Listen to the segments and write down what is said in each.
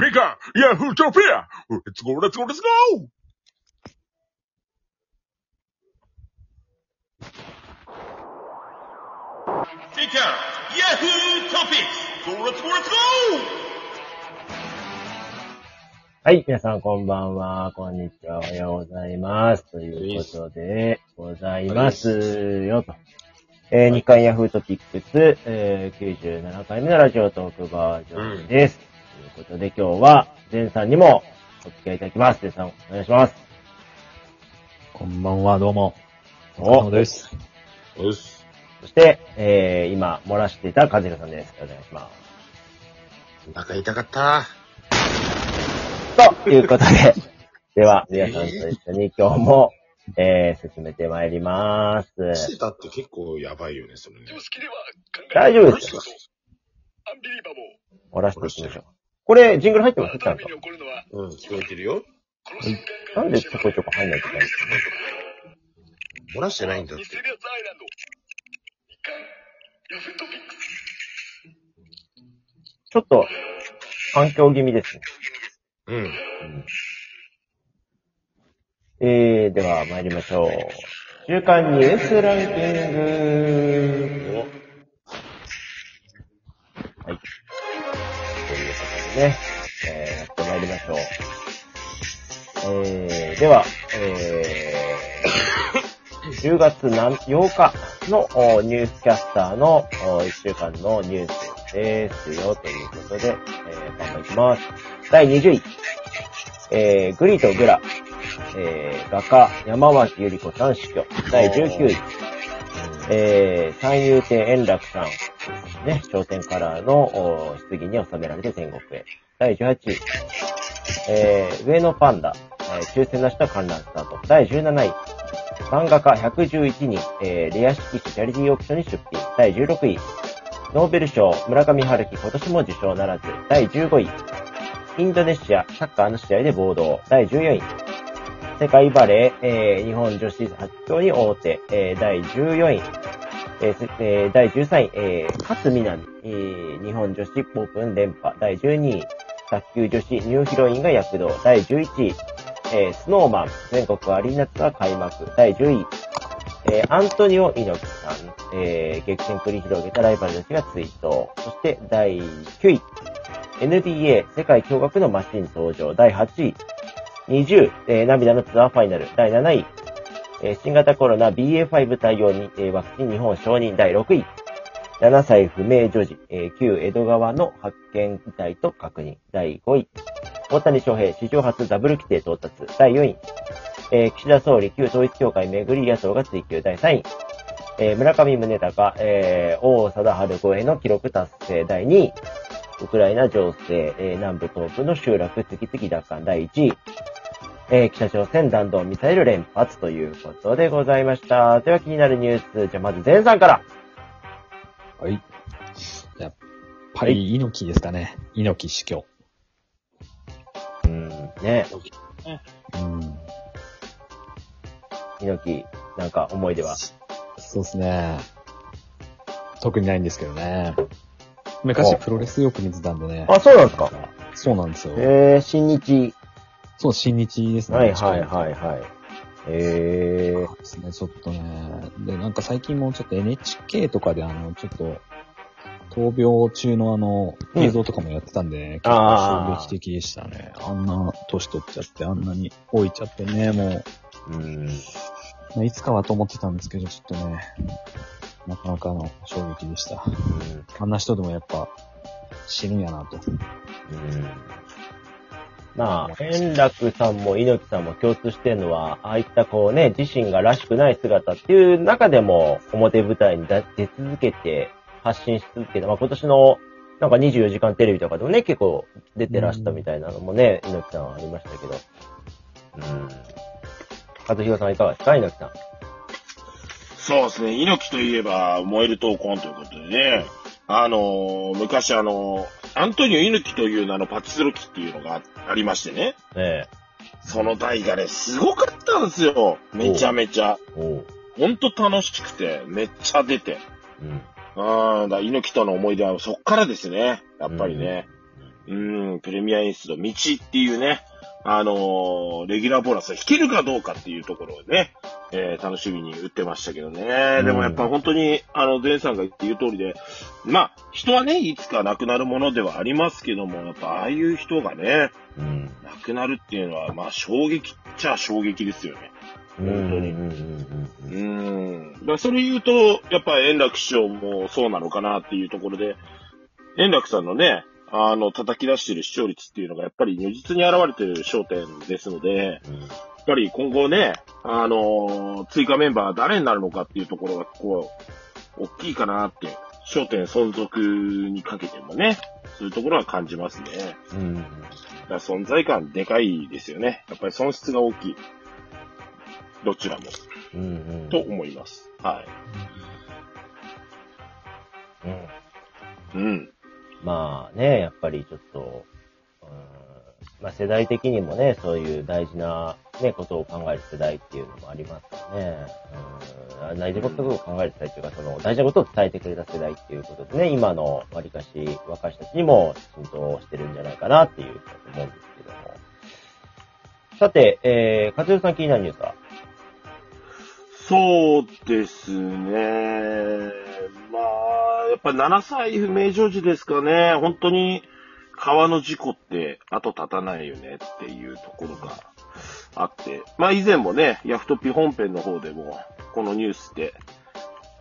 ミカ、ヤフートピアレッツゴーレッツゴーレッツゴーミカ、ヤフートピックスゴーレッツゴーはい、皆さんこんばんは、こんにちは、おはようございます。ということで、ございますよ、と。えー、日刊ヤフートピックス、えー、97回目のラジオトークバージョンです。ということで、今日は、ゼンさんにもお付き合いいただきます。ゼンさん、お願いします。こんばんは、どうも。お疲れお様です。ーよし。そして、えー、今、漏らしていたカズレさんです。お願いします。お腹痛かった。ということで、では、皆さんと一緒に今日も、えー、進めてまいります。してたって結構やばいよね、それね。大丈夫ですよ。アンビリバボ漏らしていきましょう。これ、ジングル入ってます？ちゃんとうん、聞こえてるよ。なんでちょこちょこ入んないといけないんですかね？漏らしてないんだって。ちょっと、環境気味ですね。うん。えー、では参りましょう。週刊ニュースランキング。ね、えー、やって参りましょう。えー、では、えー、10月何8日のおニュースキャスターのお1週間のニュースですよ、ということで、えー、頑張ります。第20位。えー、グリとグラ、えー、画家、山脇ゆり子さん死去。第19位。えー、三遊亭円楽さん。ね、商店カラーのお棺に収められて天国へ。第18位。えー、上野パンダ。えー、抽選なしと観覧スタート。第17位。漫画家111人、えー、レア式チャリティーオークションに出品。第16位。ノーベル賞、村上春樹、今年も受賞ならず。第15位。インドネシア、サッカーの試合で暴動。第14位。世界バレー、えー日本女子発強に大手、えー第14位、えーえー第13位、えー、勝みなみ、えー日本女子オープン連覇、第12位、卓球女子ニューヒロインが躍動、第11位、えースノーマン、全国アリーナツアー開幕、第10位、えーアントニオ猪木さん、えー激戦繰り広げたライバルたちが追悼、そして第9位、NBA 世界驚愕のマシン登場、第8位、20、えー涙のツアーファイナル。第7位、え新型コロナ BA.5 対応に、えワクチン日本承認。第6位、7歳不明女児、え旧江戸川の発見遺体と確認。第5位、大谷翔平史上初ダブル規定到達。第4位、え岸田総理旧統一協会巡り野党が追及。第3位、え村上宗隆、えー王貞治超えの記録達成。第2位、ウクライナ情勢、え南部東部の集落次々奪還。第1位、えー北朝鮮弾道ミサイル連発ということでございました。では気になるニュース、じゃあまず前さんから。はい。やっぱり、猪木ですかね。猪木死去。うん、ね、うん。猪木、なんか思い出は？そうですね。特にないんですけどね。昔おプロレスよく見てたんでね。あ、そうなんですか？そうなんですよ。えー、新日。そう、新日ですね。はいはいはいはい。えー、ですね、ちょっとね。で、なんか最近もちょっと NHK とかであの、ちょっと、闘病中のあの、うん映像とかもやってたんで、ね結あー構衝撃的でしたね。あんな年取っちゃって、あんなに老いちゃってね、もう、うん、まあいつかはと思ってたんですけど、ちょっとね、なかなかの衝撃でした。あんな人でもやっぱ、死ぬんやなと。うん、まあ、円楽さんも猪木さんも共通してるのは、ああいったこうね、自身がらしくない姿っていう中でも、表舞台に出出続けて、発信し続けて、まあ今年の、なんか24時間テレビとかでもね、結構出てらしたみたいなのもね、猪木さんはありましたけど。うん。和弘さんいかがですか猪木さん？そうですね。猪木といえば、燃える闘魂ということでね。あのー昔あのーアントニオ猪木という名のパチスロ機っていうのがありましてね。ねその台がね、すごかったんですよ。めちゃめちゃ。ほんと楽しくて、めっちゃ出て。うん。ああ、だ猪木との思い出はそっからですね。やっぱりね。うん、プレミア演出の道っていうね、あのーレギュラーボーナスが引けるかどうかっていうところをね、えー楽しみに打ってましたけどね。うんでもやっぱ本当に、あの、前さんが言う通りで、まあ、人はね、いつか亡くなるものではありますけども、やっぱああいう人がね、うん。亡くなるっていうのは、まあ、衝撃っちゃ衝撃ですよね。うん。うん。うん。うーん。だそれ言うと、やっぱ円楽師匠もそうなのかなっていうところで、円楽さんのね、あの、叩き出してる視聴率っていうのがやっぱり如実に現れてる焦点ですので、やっぱり今後ね、あの追加メンバー誰になるのかっていうところが、こう、大きいかなって、焦点存続にかけてもね、そういうところは感じますね。うん。だから存在感でかいですよね。やっぱり損失が大きい。どちらも。うん。うん。と思います。はうん。い。うん。まあね、やっぱりちょっと、うんまあ世代的にもね、そういう大事なね、ことを考える世代っていうのもありますからね。うん、大事なことを考える世代っていうか、その大事なことを伝えてくれた世代っていうことでね、今のわりかし若い人たちにも浸透してるんじゃないかなっていうふうに思うんですけども。さて、えー、かつよさん気になるニュースは？そうですね。まあ、やっぱ7歳不明女児ですかね。本当に川の事故って後立たないよねっていうところがあって。まあ以前もね、ヤフトピ本編の方でも、このニュースって、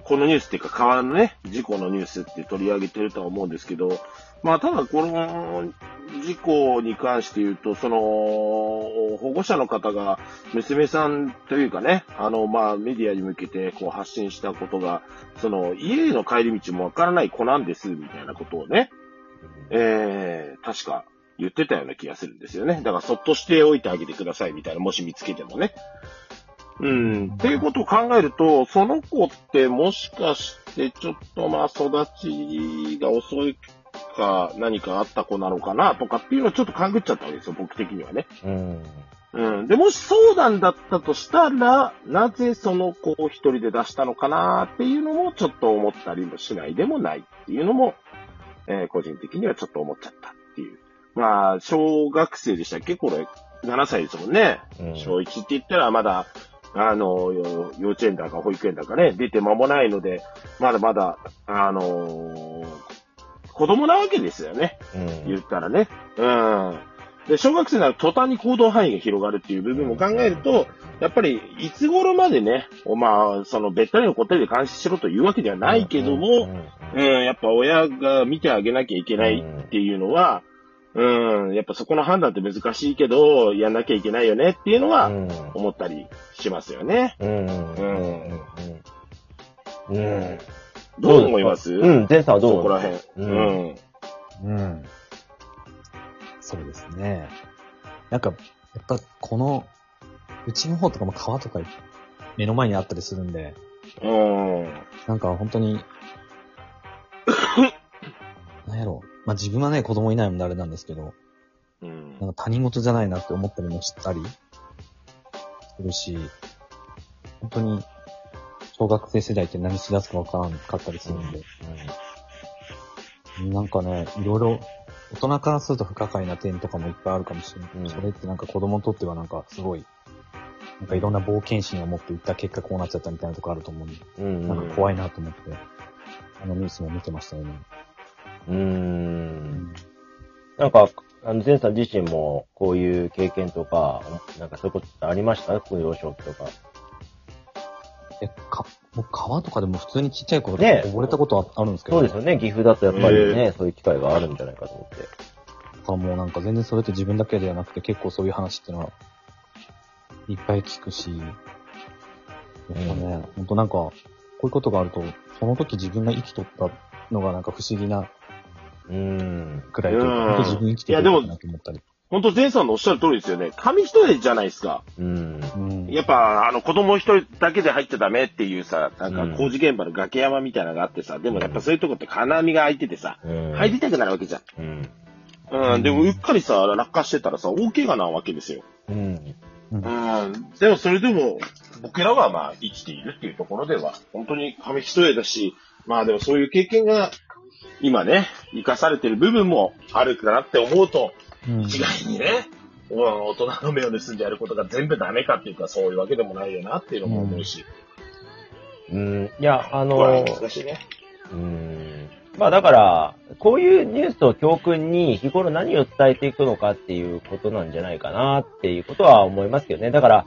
このニュースっていうか川のね、事故のニュースって取り上げてるとは思うんですけど、まあただこの事故に関して言うと、その、保護者の方が娘さんというかね、あの、まあメディアに向けてこう発信したことが、その家への帰り道もわからない子なんです、みたいなことをね、えー、確か言ってたような気がするんですよね。だからそっとしておいてあげてくださいみたいな、もし見つけてもね。うん。っていうことを考えると、その子ってもしかしてちょっとまあ育ちが遅いか何かあった子なのかなとかっていうのをちょっと勘ぐっちゃったわけですよ、僕的にはね。うん。うん。で、もしそうなんだったとしたら、なぜその子を一人で出したのかなっていうのもちょっと思ったりもしないでもないっていうのも、えー個人的にはちょっと思っちゃったっていう。まあ、小学生でしたっけ？これ、7歳ですもんね。うん小1って言ったらまだ、あの、よ幼稚園だか保育園だかね、出て間もないので、まだまだ、あのー子供なわけですよね。うん。言ったらね。うん。で、小学生なら途端に行動範囲が広がるっていう部分も考えると、やっぱり、いつ頃までね、まあ、その、べったりの答えで監視しろというわけではないけどうんも、うん、やっぱ親が見てあげなきゃいけないっていうのは、うん、やっぱそこの判断って難しいけど、やんなきゃいけないよねっていうのは、うん。思ったりしますよね。うん。うん。うん。うん。どう思います？うん、前さんはどう？そこら辺。ううんん。うん。そうですね。なんか、やっぱこの、うちの方とかも川とか目の前にあったりするんで、うん。なんか本当に、なんやろう。まあ、自分はね、子供いないのであれなんですけど、うんなんか他人事じゃないなって思ったりもしたりするし、本当に、小学生世代って何しだすかわからんかったりするんで、なんかね、いろいろ、大人からすると不可解な点とかもいっぱいあるかもしれない。うんそれってなんか子供にとってはなんかすごい、なんかいろんな冒険心を持っていった結果こうなっちゃったみたいなとこあると思うんで、うん。なんか怖いなと思って、あのニュースも見てましたよね。うーん。なんか、あの、前さん自身もこういう経験とか、なんかそういうことってありました？こういう幼少期とか。え、か、もう川とかでも普通にちっちゃい頃ね溺れたことはあるんですけど、そうですよね。岐阜だとやっぱりね、そういう機会があるんじゃないかと思って。だからもうなんか全然それって自分だけではなくて結構そういう話っていうのは、いっぱい聞くし、やっぱね、ほんとなんか、こういうことがあると、その時自分が生きとったのがなんか不思議なうーん。くらいというか、うんほんと自分生きてるのかなと思ったり。本当前さんのおっしゃる通りですよね。紙一重じゃないですか。うん。うん。やっぱ、あの、子供一人だけで入っちゃダメっていうさ、なんかうん工事現場の崖山みたいなのがあってさ、でもやっぱそういうとこって金網が開いててさ、うん。入りたくなるわけじゃん。うん。うん、でもうっかりさ、落下してたらさ、大怪我なわけですよ。うん。うん、でもそれでも、僕らはまあ生きているっていうところでは、本当に紙一重だし、まあでもそういう経験が今ね、生かされてる部分もあるかなって思うと、うん一概にね、うん大人の目を盗んでやることが全部ダメかっていうか、そういうわけでもないよなっていうのも思うし。うん、いや、あの、難しいね。うんまあだから、こういうニュースを教訓に日頃何を伝えていくのかっていうことなんじゃないかなっていうことは思いますけどね。だから、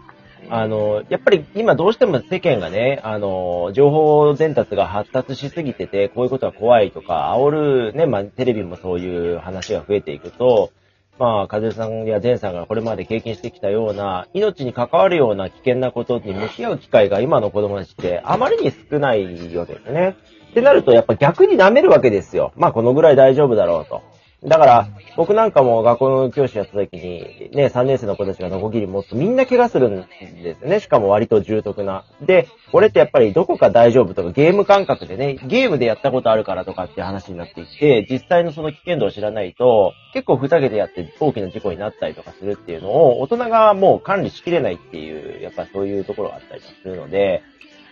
あの、やっぱり今どうしても世間がね、あの、情報伝達が発達しすぎてて、こういうことは怖いとか、煽るね、まあテレビもそういう話が増えていくと、まあ、風さんや前さんがこれまで経験してきたような、命に関わるような危険なことに向き合う機会が今の子供たちってあまりに少ないようですね。ってなると、やっぱ逆に舐めるわけですよ。まあ、このぐらい大丈夫だろうと。だから、僕なんかも学校の教師やった時に、ね、3年生の子たちがノコギリ持つとみんな怪我するんですよね。しかも割と重篤な。で、これってやっぱりどこか大丈夫とかゲーム感覚でね、ゲームでやったことあるからとかっていう話になっていて、実際のその危険度を知らないと、結構ふざけてやって大きな事故になったりとかするっていうのを、大人がもう管理しきれないっていう、やっぱそういうところがあったりするので、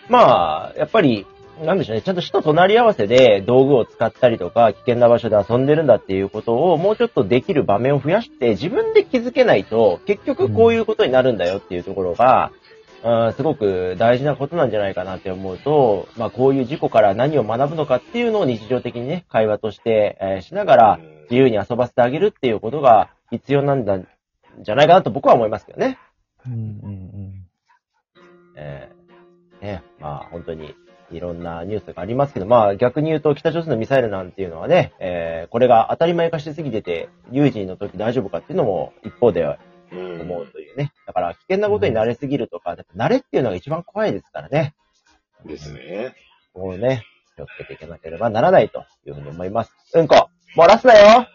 まあ、やっぱり、なんでしょうね、ちゃんと死と隣り合わせで道具を使ったりとか、危険な場所で遊んでるんだっていうことを、もうちょっとできる場面を増やして、自分で気づけないと、結局こういうことになるんだよっていうところが、うん、すごく大事なことなんじゃないかなって思うと、まあこういう事故から何を学ぶのかっていうのを日常的にね、会話として、えーしながら、自由に遊ばせてあげるっていうことが必要なんだ、じゃないかなと僕は思いますけどね。うんうんえーね、まあ本当にいろんなニュースがありますけど、まあ逆に言うと北朝鮮のミサイルなんていうのはね、えーこれが当たり前化しすぎてて、有事の時大丈夫かっていうのも一方ではうん思うというね。だから危険なことに慣れすぎるとか、慣れっていうのが一番怖いですからね。ですね。こうね、気をつけていかなければならないというふうに思います。うんこ、漏らすなよ